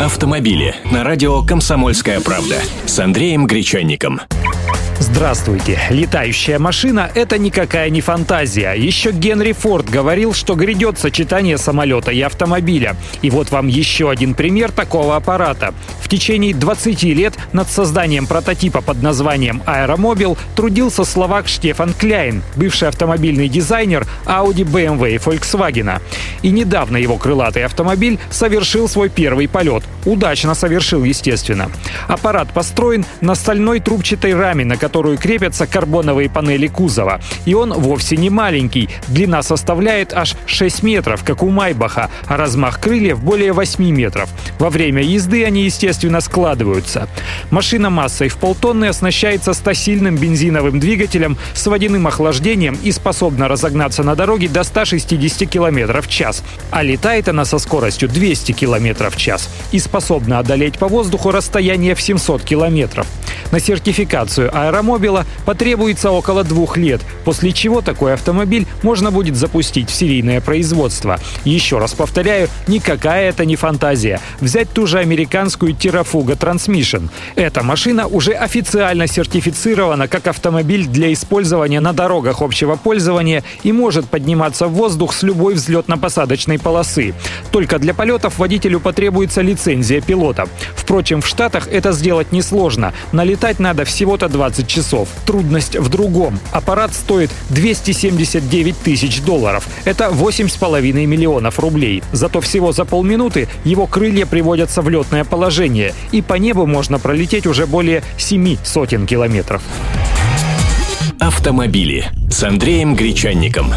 Автомобили на радио «Комсомольская правда» с Андреем Гречанником. Здравствуйте. Летающая машина — это никакая не фантазия. Еще Генри Форд говорил, что грядет сочетание самолета и автомобиля. И вот вам еще один пример такого аппарата. В течение 20 лет над созданием прототипа под названием «Аэромобил» трудился словак Штефан Кляйн, бывший автомобильный дизайнер Audi, BMW и Volkswagen. И недавно его крылатый автомобиль совершил свой первый полет. Удачно совершил, естественно. Аппарат построен на стальной трубчатой раме, на которую крепятся карбоновые панели кузова. И он вовсе не маленький. Длина составляет аж 6 метров, как у Майбаха, а размах крыльев более 8 метров. Во время езды они, естественно, складываются. Машина массой в полтонны оснащается стасильным бензиновым двигателем с водяным охлаждением и способна разогнаться на дороге до 160 км в час. А летает она со скоростью 200 км в час и способна одолеть по воздуху расстояние в 700 километров. На сертификацию аэромобила потребуется около двух лет, после чего такой автомобиль можно будет запустить в серийное производство. Еще раз повторяю, никакая это не фантазия. Взять ту же американскую Terrafuga Transmission. Эта машина уже официально сертифицирована как автомобиль для использования на дорогах общего пользования и может подниматься в воздух с любой взлетно-посадочной полосы. Только для полетов водителю потребуется лицензия пилота. Впрочем, в Штатах это сделать несложно. Налетать Летать надо всего-то 20 часов. Трудность в другом. Аппарат стоит 279 тысяч долларов. Это 8,5 миллионов рублей. Зато всего за полминуты его крылья приводятся в летное положение. И по небу можно пролететь уже более 7 сотен километров. Автомобили с Андреем Гречанником.